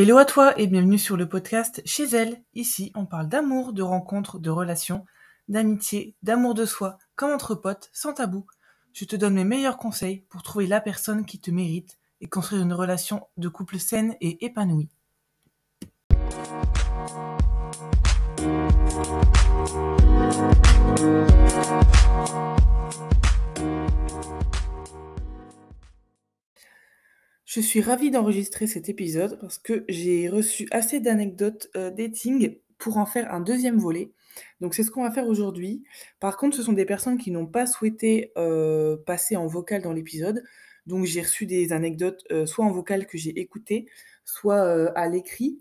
Hello à toi et bienvenue sur le podcast Chez elle. Ici, on parle d'amour, de rencontres, de relations, d'amitié, d'amour de soi, comme entre potes, sans tabou. Je te donne mes meilleurs conseils pour trouver la personne qui te mérite et construire une relation de couple saine et épanouie. Je suis ravie d'enregistrer cet épisode parce que j'ai reçu assez d'anecdotes euh, dating pour en faire un deuxième volet. Donc c'est ce qu'on va faire aujourd'hui. Par contre, ce sont des personnes qui n'ont pas souhaité euh, passer en vocal dans l'épisode. Donc j'ai reçu des anecdotes euh, soit en vocal que j'ai écoutées, soit à l'écrit.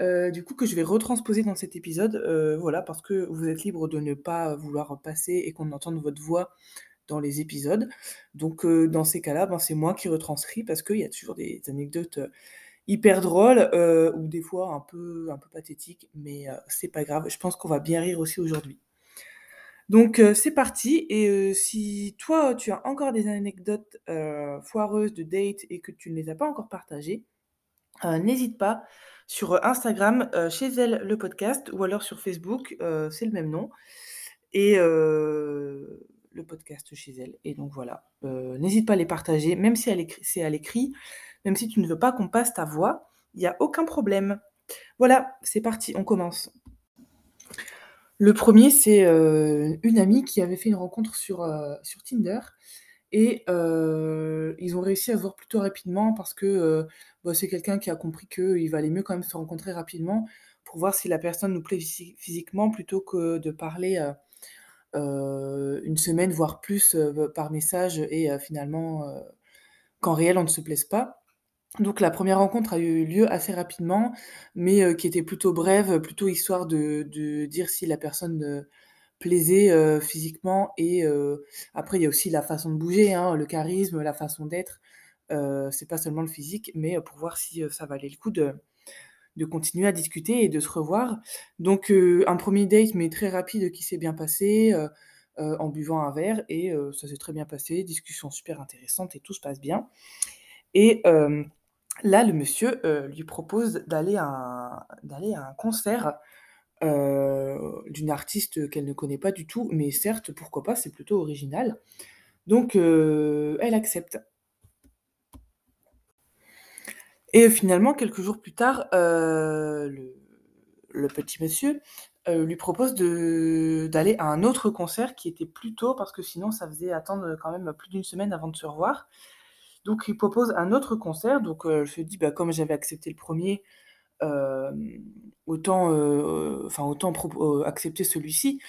du coup que je vais retransposer dans cet épisode, voilà, parce que vous êtes libre de ne pas vouloir passer et qu'on entende votre voix dans les épisodes. Donc dans ces cas-là, ben, c'est moi qui retranscris parce qu'il y a toujours des anecdotes hyper drôles ou des fois un peu, un peu pathétiques, mais c'est pas grave. Je pense qu'on va bien rire aussi aujourd'hui. Donc c'est parti. Et si toi tu as encore des anecdotes foireuses de date et que tu ne les as pas encore partagées, n'hésite pas sur Instagram chez elle le podcast ou alors sur Facebook, c'est le même nom. Et le podcast chez elle. Et donc voilà, euh, n'hésite pas à les partager, même si c'est à l'écrit, même si tu ne veux pas qu'on passe ta voix, il n'y a aucun problème. Voilà, c'est parti, on commence. Le premier, c'est euh, une amie qui avait fait une rencontre sur, euh, sur Tinder. Et ils ont réussi à voir plutôt rapidement parce que bah, c'est quelqu'un qui a compris qu'il valait mieux quand même se rencontrer rapidement pour voir si la personne nous plaît physiquement plutôt que de parler une semaine, voire plus, euh, par message et euh, finalement, qu'en réel, on ne se plaise pas. Donc la première rencontre a eu lieu assez rapidement, mais qui était plutôt brève, plutôt histoire de dire si la personne, plaisait, physiquement et après il y a aussi la façon de bouger, hein, le charisme, la façon d'être. c'est pas seulement le physique, mais pour voir si, ça valait le coup de de continuer à discuter et de se revoir. Donc euh, un premier date, mais très rapide, qui s'est bien passé, euh, euh, en buvant un verre, et ça s'est très bien passé, discussion super intéressante, et tout se passe bien. Et là, le monsieur lui propose d'aller à, d'aller à un concert d'une artiste qu'elle ne connaît pas du tout, mais certes, pourquoi pas, c'est plutôt original. Donc elle accepte. Et finalement, quelques jours plus tard, euh, le, petit monsieur euh, lui propose d'aller à un autre concert qui était plus tôt, parce que sinon ça faisait attendre quand même plus d'une semaine avant de se revoir. Donc il propose un autre concert, donc euh, je me dis, bah, comme j'avais accepté le premier, autant, enfin, autant accepter celui-ci,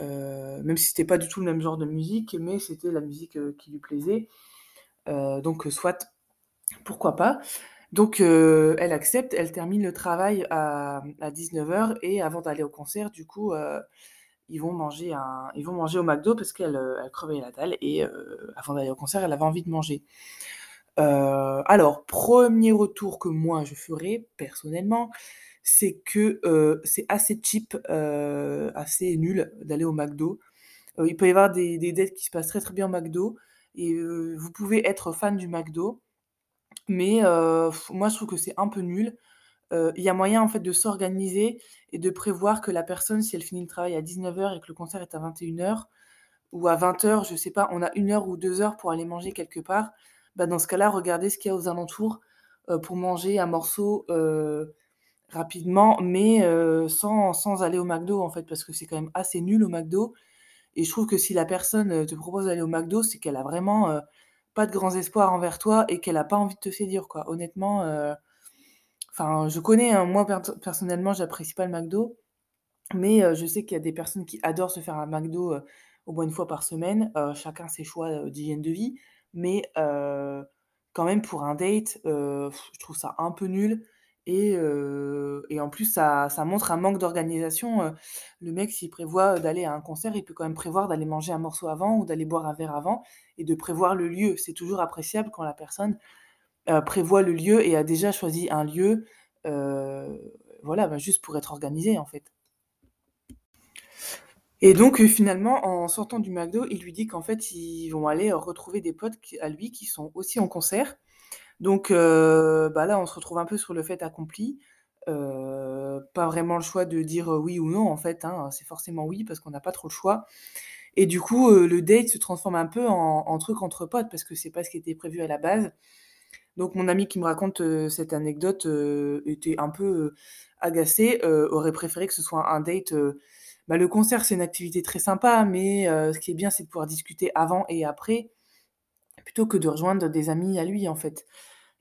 même si c'était pas du tout le même genre de musique, mais c'était la musique qui lui plaisait. donc soit, pourquoi pas. Donc, euh, elle accepte, elle termine le travail à, 19h et avant d'aller au concert, du coup, euh, ils, vont manger un, ils vont manger au McDo parce qu'elle euh, crevait la dalle et avant d'aller au concert, elle avait envie de manger. alors, premier retour que moi je ferais personnellement, c'est que c'est assez cheap, assez nul d'aller au McDo. il peut y avoir des, des dates qui se passent très très bien au McDo et vous pouvez être fan du McDo mais moi, je trouve que c'est un peu nul. il y a moyen, en fait, de s'organiser et de prévoir que la personne, si elle finit le travail à 19h et que le concert est à 21h ou à 20h, je sais pas, on a une heure ou deux heures pour aller manger quelque part. Bah, dans ce cas-là, regardez ce qu'il y a aux alentours, pour manger un morceau, rapidement, mais sans sans aller au McDo, en fait, parce que c'est quand même assez nul au McDo et je trouve que si la personne, te propose d'aller au McDo, c'est qu'elle a vraiment, pas de grands espoirs envers toi et qu'elle a pas envie de te séduire, quoi. Honnêtement, euh, je connais, hein, moi personnellement, j'apprécie pas le McDo, mais euh, je sais qu'il y a des personnes qui adorent se faire un McDo euh, au moins une fois par semaine. chacun ses choix d'hygiène de vie, mais quand même pour un date, je trouve ça un peu nul. Et, en plus, ça, montre un manque d'organisation. le mec, s'il prévoit d'aller à un concert, il peut quand même prévoir d'aller manger un morceau avant ou d'aller boire un verre avant et de prévoir le lieu. C'est toujours appréciable quand la personne prévoit le lieu et a déjà choisi un lieu, voilà, bah, juste pour être organisé en fait. Et donc finalement, en sortant du McDo, il lui dit qu'en fait, ils vont aller retrouver des potes à lui qui sont aussi en concert Donc heu, bah, là, on se retrouve un peu sur le fait accompli. Heu, pas vraiment le choix de dire, heu, oui ou non, en fait, hein, c'est forcément oui parce qu'on n'a pas trop le choix et du coup, le date se transforme un peu en truc entre potes parce que c'est pas ce qui était prévu à la base. Donc mon ami qui me raconte, cette anecdote, était un peu, agacé, aurait préféré que ce soit un date, bah, le concert, c'est une activité très sympa, mais ce qui est bien, c'est de pouvoir discuter avant et après, plutôt que de rejoindre des amis à lui, en fait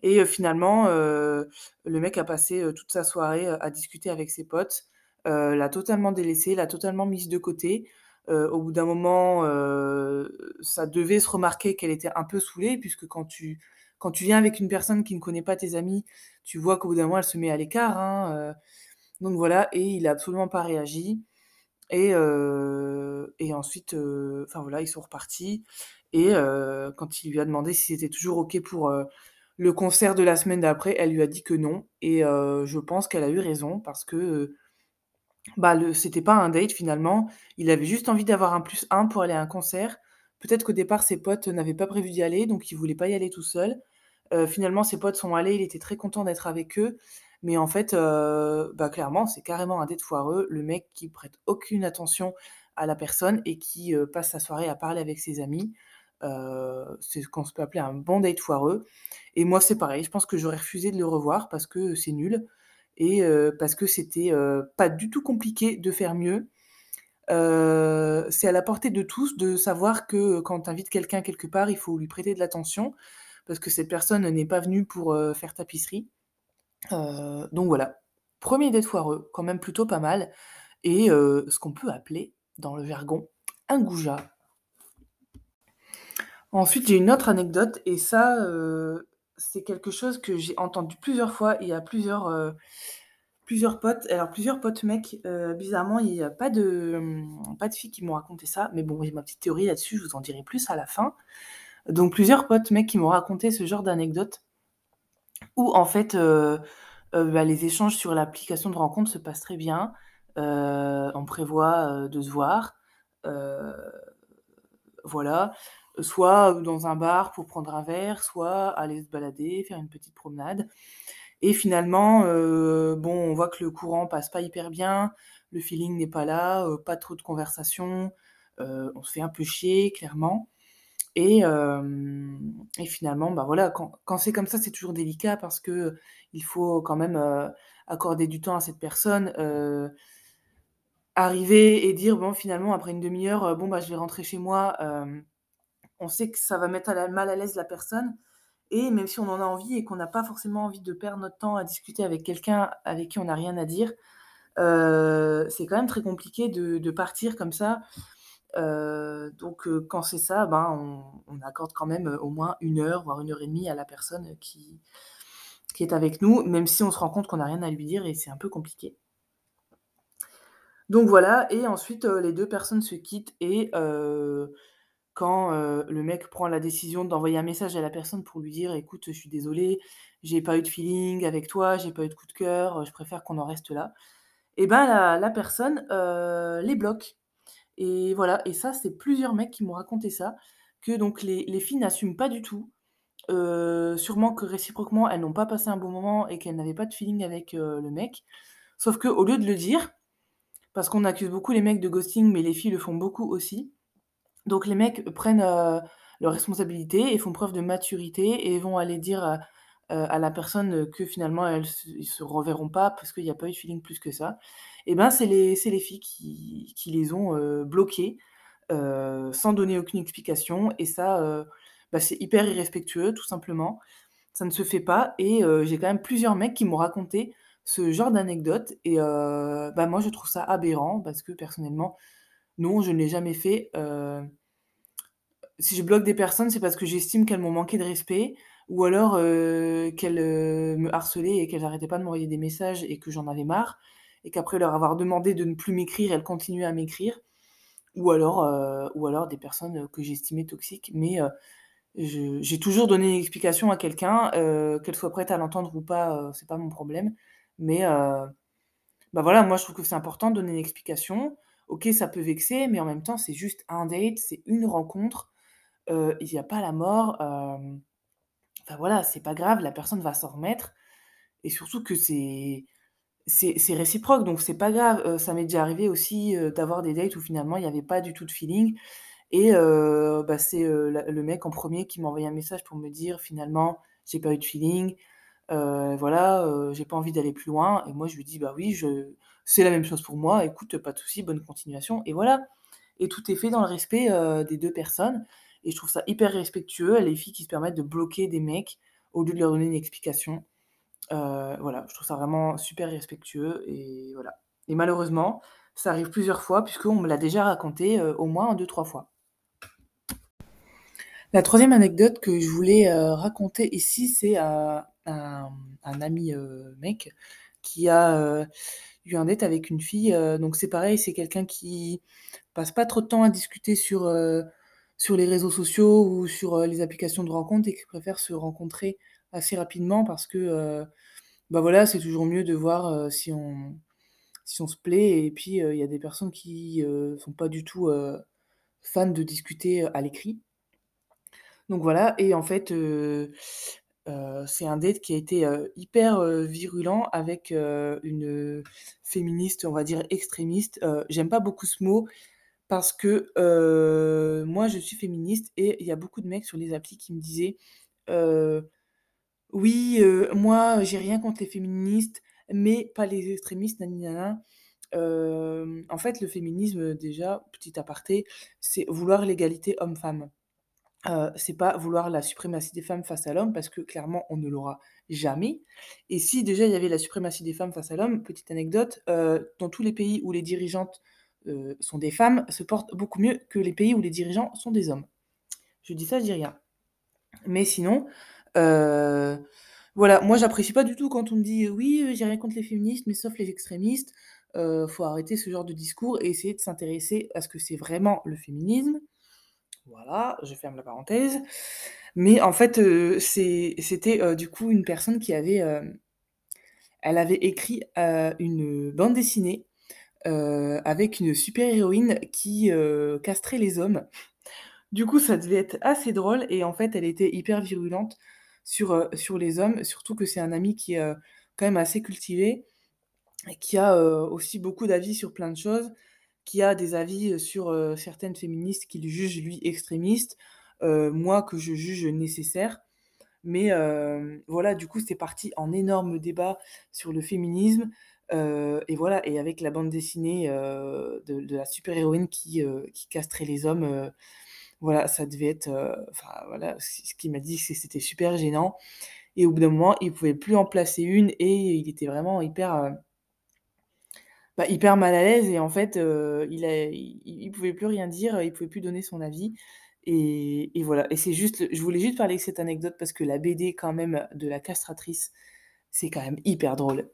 et finalement, le mec a passé, toute sa soirée, à discuter avec ses potes, l'a totalement délaissée, l'a totalement mise de côté. Au bout d'un moment, ça devait se remarquer qu'elle était un peu saoulée puisque quand tu quand tu viens avec une personne qui ne connaît pas tes amis, tu vois qu'au bout d'un moment, elle se met à l'écart, hein, donc voilà et il a absolument pas réagi et et ensuite, enfin voilà, ils sont repartis et quand il lui a demandé si c'était toujours OK pour, le concert de la semaine d'après, elle lui a dit que non et heu, je pense qu'elle a eu raison parce que, heu, bah, c'était pas un date finalement. Il avait juste envie d'avoir un plus un pour aller à un concert. Peut-être qu'au départ, ses potes n'avaient pas prévu d'y aller, donc il voulait pas y aller tout seul. Heu, finalement, ses potes sont allés, il était très content d'être avec eux, mais en fait, bah, clairement, c'est carrément un date foireux. Le mec qui prête aucune attention à la personne et qui, passe sa soirée à parler avec ses amis. Heu, c'est ce qu'on peut appeler un bon date foireux et moi, c'est pareil, je pense que j'aurais refusé de le revoir parce que c'est nul et heu, parce que c'était, heu, pas du tout compliqué de faire mieux. C'est à la portée de tous de savoir que, quand tu quelqu'un quelque part, il faut lui prêter de l'attention parce que cette personne n'est pas venue pour, faire tapisserie. Donc voilà. premier date foireux, quand même plutôt pas mal et ce qu'on peut appeler, dans le jargon, un goujat. Ensuite, j'ai une autre anecdote et ça, heu, c'est quelque chose que j'ai entendu plusieurs fois et à plusieurs, heu, plusieurs potes. Alors plusieurs potes mecs, heu, bizarrement, il y a pas de, mmh, pas de filles qui m'ont raconté ça, mais bon, j'ai ma petite théorie là-dessus, je vous en dirai plus à la fin. Donc plusieurs potes mecs qui m'ont raconté ce genre d'anecdote où en fait, bah, les échanges sur l'application de rencontre se passent très bien. On prévoit, de se voir, voilà, soit, dans un bar pour prendre un verre, soit aller se balader, faire une petite promenade. Et finalement, heu, bon, on voit que le courant passe pas hyper bien, le feeling n'est pas là, heu, pas trop de conversation, heu, on se fait un peu chier clairement. Et et finalement, bah, voilà, quand c'est comme ça, c'est toujours délicat parce que il faut quand même, accorder du temps à cette personne, arriver et dire: «Bon, finalement, après une demi heure, heu, bon, bah, je vais rentrer chez moi», on sait que ça va mettre mal à l'aise la personne et même si on en a envie et qu'on n'a pas forcément envie de perdre notre temps à discuter avec quelqu'un avec qui on n'a rien à dire, heu, c'est quand même très compliqué de partir comme ça. Heu, donc heu, quand c'est ça, ben, on accorde quand même, au moins une heure, voire une heure et demie à la personne, qui qui est avec nous, même si on se rend compte qu'on n'a rien à lui dire et c'est un peu compliqué. Donc voilà et ensuite, les 2 personnes se quittent et quand, le mec prend la décision d'envoyer un message à la personne pour lui dire: «Écoute, je suis désolé, j'ai pas eu de feeling avec toi, j'ai pas eu de coup de cœur, je préfère qu'on en reste là» et ben, la personne, les bloque et voilà et ça, c'est plusieurs mecs qui m'ont raconté ça, que donc les les filles n'assument pas du tout. Sûrement que réciproquement, elles n'ont pas passé un bon moment et qu'elles n'avaient pas de feeling avec, le mec. Sauf qu'au lieu de le dire, parce qu'on accuse beaucoup les mecs de ghosting, mais les filles le font beaucoup aussi. Donc les mecs prennent, leurs responsabilités et font preuve de maturité et vont aller dire, à la personne, que finalement elles ils se reverront pas parce qu'il y a pas eu de feeling plus que ça. Et ben, c'est les les filles qui qui les ont, heu, bloqués, heu, sans donner aucune explication et ça, bah, c'est hyper irrespectueux tout simplement. Ça ne se fait pas et j'ai quand même plusieurs mecs qui m'ont raconté ce genre d'anecdote et bah, moi je trouve ça aberrant parce que personnellement, non, je ne l'ai jamais fait, heu si je bloque des personnes, c'est parce que j'estime qu'elles m'ont manqué de respect ou alors, heu, qu'elles, heu, me harcelaient et qu'elles arrêtaient pas de m'envoyer des messages et que j'en avais marre et qu'après leur avoir demandé de ne plus m'écrire, elles continuaient à m'écrire ou alors, ou alors des personnes, que j'estimais toxiques. Mais, j'ai toujours donné une explication à quelqu'un, qu'elle soit prête à l'entendre ou pas, c'est pas mon problème. Mais, bah, voilà, moi je trouve que c'est important de donner une explication. OK, ça peut vexer, mais en même temps, c'est juste un date, c'est une rencontre. Heu, il y a pas la mort, hem, enfin voilà, c'est pas grave, la personne va s'en remettre et surtout que c'est c'est réciproque, donc c'est pas grave. Heu, ça m'est déjà arrivé aussi, d'avoir des dates où finalement il y avait pas du tout de feeling et bah, c'est, le mec en premier qui m'a envoyé un message pour me dire: «Finalement, j'ai pas eu de feeling, heu, voilà, heu, j'ai pas envie d'aller plus loin» et moi je lui dis: «Bah oui, je c'est la même chose pour moi, écoute, pas de souci, bonne continuation» et voilà. Et tout est fait dans le respect, heu, des 2 personnes. Et je trouve ça hyper respectueux, les filles qui se permettent de bloquer des mecs au lieu de leur donner une explication. Voilà, je trouve ça vraiment super respectueux. Et voilà. Et malheureusement, ça arrive plusieurs fois puisqu'on me l'a déjà raconté, au moins deux trois fois. La troisième anecdote que je voulais, raconter ici, c'est, heu, un ami, heu, mec qui a, heu, eu un date avec une fille, heu, donc c'est pareil, c'est quelqu'un qui passe pas trop de temps à discuter sur, sur les réseaux sociaux ou sur, les applications de rencontres et qui préfère se rencontrer assez rapidement parce que, bah, voilà, c'est toujours mieux de voir, si on si on se plaît et puis, il y a des personnes qui, heu, sont pas du tout, fans de discuter, à l'écrit. Donc voilà et en fait, c'est un date qui a été, hyper, virulent avec, une, féministe, on va dire extrémiste. J'aime pas beaucoup ce mot parce que, moi je suis féministe et il y a beaucoup de mecs sur les applis qui me disaient, «Oui, moi j'ai rien contre les féministes, mais pas les extrémistes nani na Hem, en fait, le féminisme, déjà, petit aparté, c'est vouloir l'égalité homme-femme. C'est pas vouloir la suprématie des femmes face à l'homme parce que clairement on ne l'aura jamais et si déjà il y avait la suprématie des femmes face à l'homme, petite anecdote, dans tous les pays où les dirigeantes, sont des femmes, se portent beaucoup mieux que les pays où les dirigeants sont des hommes. Je dis ça, je dis rien. Mais sinon, voilà, moi j'apprécie pas du tout quand on me dit: «Oui, heu, j'ai rien contre les féministes, mais sauf les extrémistes». Faut arrêter ce genre de discours et essayer de s'intéresser à ce que c'est vraiment le féminisme. Voilà, je ferme la parenthèse. Mais en fait, c'est c'était, heu, du coup une personne qui avait, hem, elle avait écrit, une, bande dessinée, avec une super héroïne qui, castrait les hommes. Du coup, ça devait être assez drôle et en fait, elle était hyper virulente sur, sur les hommes, surtout que c'est un ami qui est, quand même assez cultivé et qui a, aussi beaucoup d'avis sur plein de choses, qui a des avis, sur, certaines féministes qu'il juge lui extrémistes, heu, moi que je juge nécessaires. Mais, voilà, du coup, c'est parti en énorme débat sur le féminisme, et voilà et avec la bande dessinée, de la super héroïne qui, qui castrait les hommes, voilà, ça devait être, enfin voilà, ce qu'il m'a dit, c'est que c'était super gênant et au bout d'un moment, il pouvait plus en placer une et il était vraiment hyper, bah, hyper mal à l'aise et en fait, heu, il a pouvait plus rien dire, il pouvait plus donner son avis et voilà et c'est juste je voulais juste parler de cette anecdote parce que la BD quand même de la castratrice, c'est quand même hyper drôle.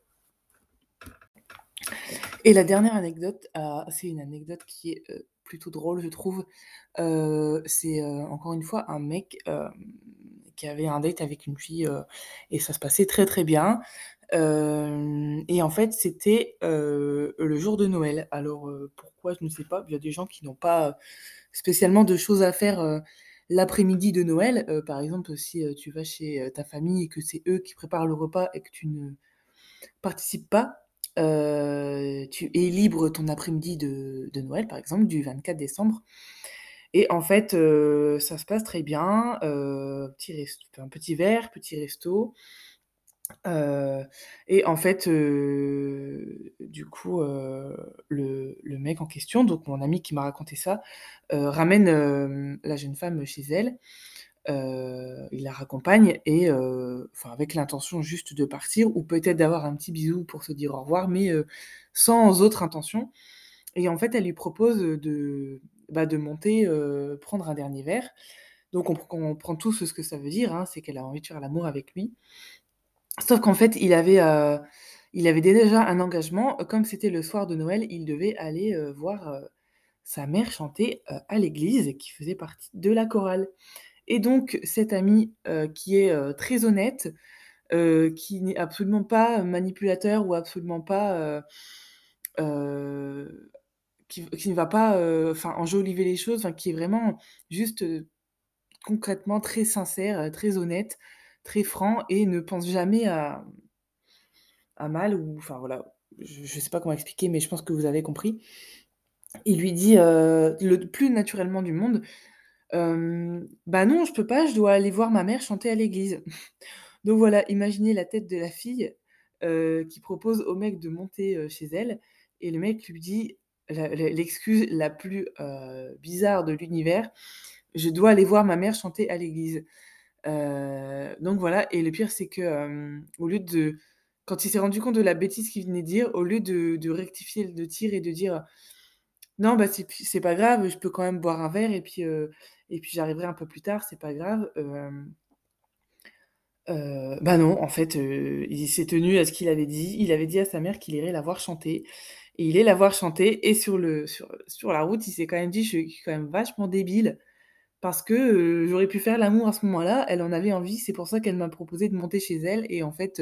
Et la dernière anecdote, heu, c'est une anecdote qui est, heu, plutôt drôle je trouve. Heu, c'est, encore une fois un mec, qui avait un date avec une fille, et ça se passait très, très bien. Et en fait, c'était, le jour de Noël. Alors, pourquoi? Je ne sais pas. Il y a des gens qui n'ont pas, spécialement de choses à faire, l'après-midi de Noël. Par exemple, si, tu vas chez, ta famille et que c'est eux qui préparent le repas et que tu ne participes pas, tu es libre ton après-midi de Noël, par exemple, du 24 décembre et en fait, ça se passe très bien, petit enfin, petit verre, petit resto, Et en fait, du coup, le mec en question, donc mon ami qui m'a raconté ça, ramène, la jeune femme chez elle. Il la raccompagne et avec l'intention juste de partir ou peut-être d'avoir un petit bisou pour se dire au revoir, mais sans autre intention et en fait, elle lui propose, de, bah, de monter, prendre un dernier verre. Donc on comprend tous ce que ça veut dire, hein, c'est qu'elle a envie de faire l'amour avec lui Sauf qu'en fait, il avait, heu, il avait déjà un engagement, comme c'était le soir de Noël, il devait aller, heu, voir, heu, sa mère chanter, à l'église, qui faisait partie de la chorale. Et donc cet ami, qui est, très honnête, qui n'est absolument pas manipulateur ou absolument pas, qui ne va pas, enjoliver les choses, qui est vraiment juste, concrètement très sincère, très honnête, très franc et ne pense jamais à mal ou enfin voilà, je je sais pas comment expliquer, mais je pense que vous avez compris. Il lui dit, heu, le plus naturellement du monde: Hem, bah, non, je peux pas, je dois aller voir ma mère chanter à l'église. Donc voilà, imaginez la tête de la fille, heu, qui propose au mec de monter, chez elle et le mec lui dit l'excuse la plus, bizarre de l'univers: «Je dois aller voir ma mère chanter à l'église». Heu, donc voilà et le pire c'est que, au lieu de quand il s'est rendu compte de la bêtise qu'il venait de dire, au lieu de rectifier le tir et de dire: «Non, bah, c'est pas grave, je peux quand même boire un verre et puis, puis j'arriverai un peu plus tard, c'est pas grave», bah, non, en fait, il s'est tenu à ce qu'il avait dit. Il avait dit à sa mère qu'il irait la voir chanter et il est la voir chanter et sur le sur, sur la route, il s'est quand même dit: «Je suis quand même vachement débile parce que, j'aurais pu faire l'amour à ce moment-là, elle en avait envie, c'est pour ça qu'elle m'a proposé de monter chez elle» et en fait,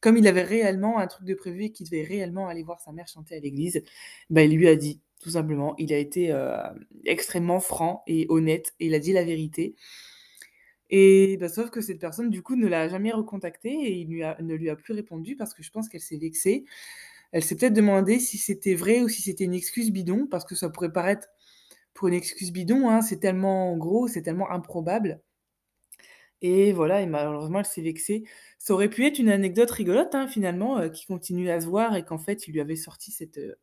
comme il avait réellement un truc de prévu et qu'il devait réellement aller voir sa mère chanter à l'église, bah, il lui a dit, tout simplement. Il a été, extrêmement franc et honnête et il a dit la vérité et bah, sauf que cette personne, du coup, ne l'a jamais recontacté et il ne lui a plus répondu parce que je pense qu'elle s'est vexée. Elle s'est peut-être demandé si c'était vrai ou si c'était une excuse bidon parce que ça pourrait paraître pour une excuse bidon, hein, c'est tellement gros, c'est tellement improbable et voilà et malheureusement, elle s'est vexée. Ça aurait pu être une anecdote rigolote, hein, finalement, heu, qu'ils continuent à se voir et qu'en fait, il lui avait sorti cette, heu,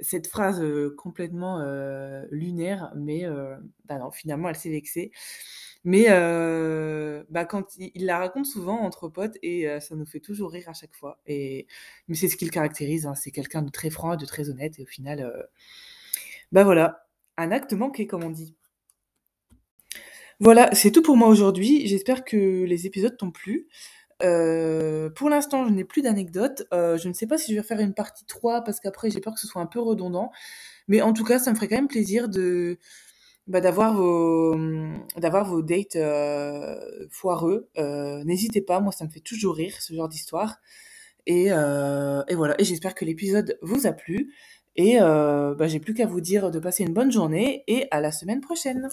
cette phrase, heu, complètement, lunaire mais bah, non, finalement, elle s'est vexée. Mais bah, quand il la raconte souvent entre potes et ça nous fait toujours rire à chaque fois et mais c'est ce qui le caractérise, hein, c'est quelqu'un de très franc, de très honnête et au final, bah, voilà, un acte manqué comme on dit. Voilà, c'est tout pour moi aujourd'hui. J'espère que les épisodes t'ont plu. Heu, pour l'instant, je n'ai plus d'anecdotes. Heu, je ne sais pas si je vais faire une partie 3 parce qu'après j'ai peur que ce soit un peu redondant. Mais en tout cas, ça me ferait quand même plaisir de, bah, d'avoir vos, dates, heu, foireux. N'hésitez pas, moi ça me fait toujours rire ce genre d'histoire et voilà et j'espère que l'épisode vous a plu et heu, bah, j'ai plus qu'à vous dire de passer une bonne journée et à la semaine prochaine.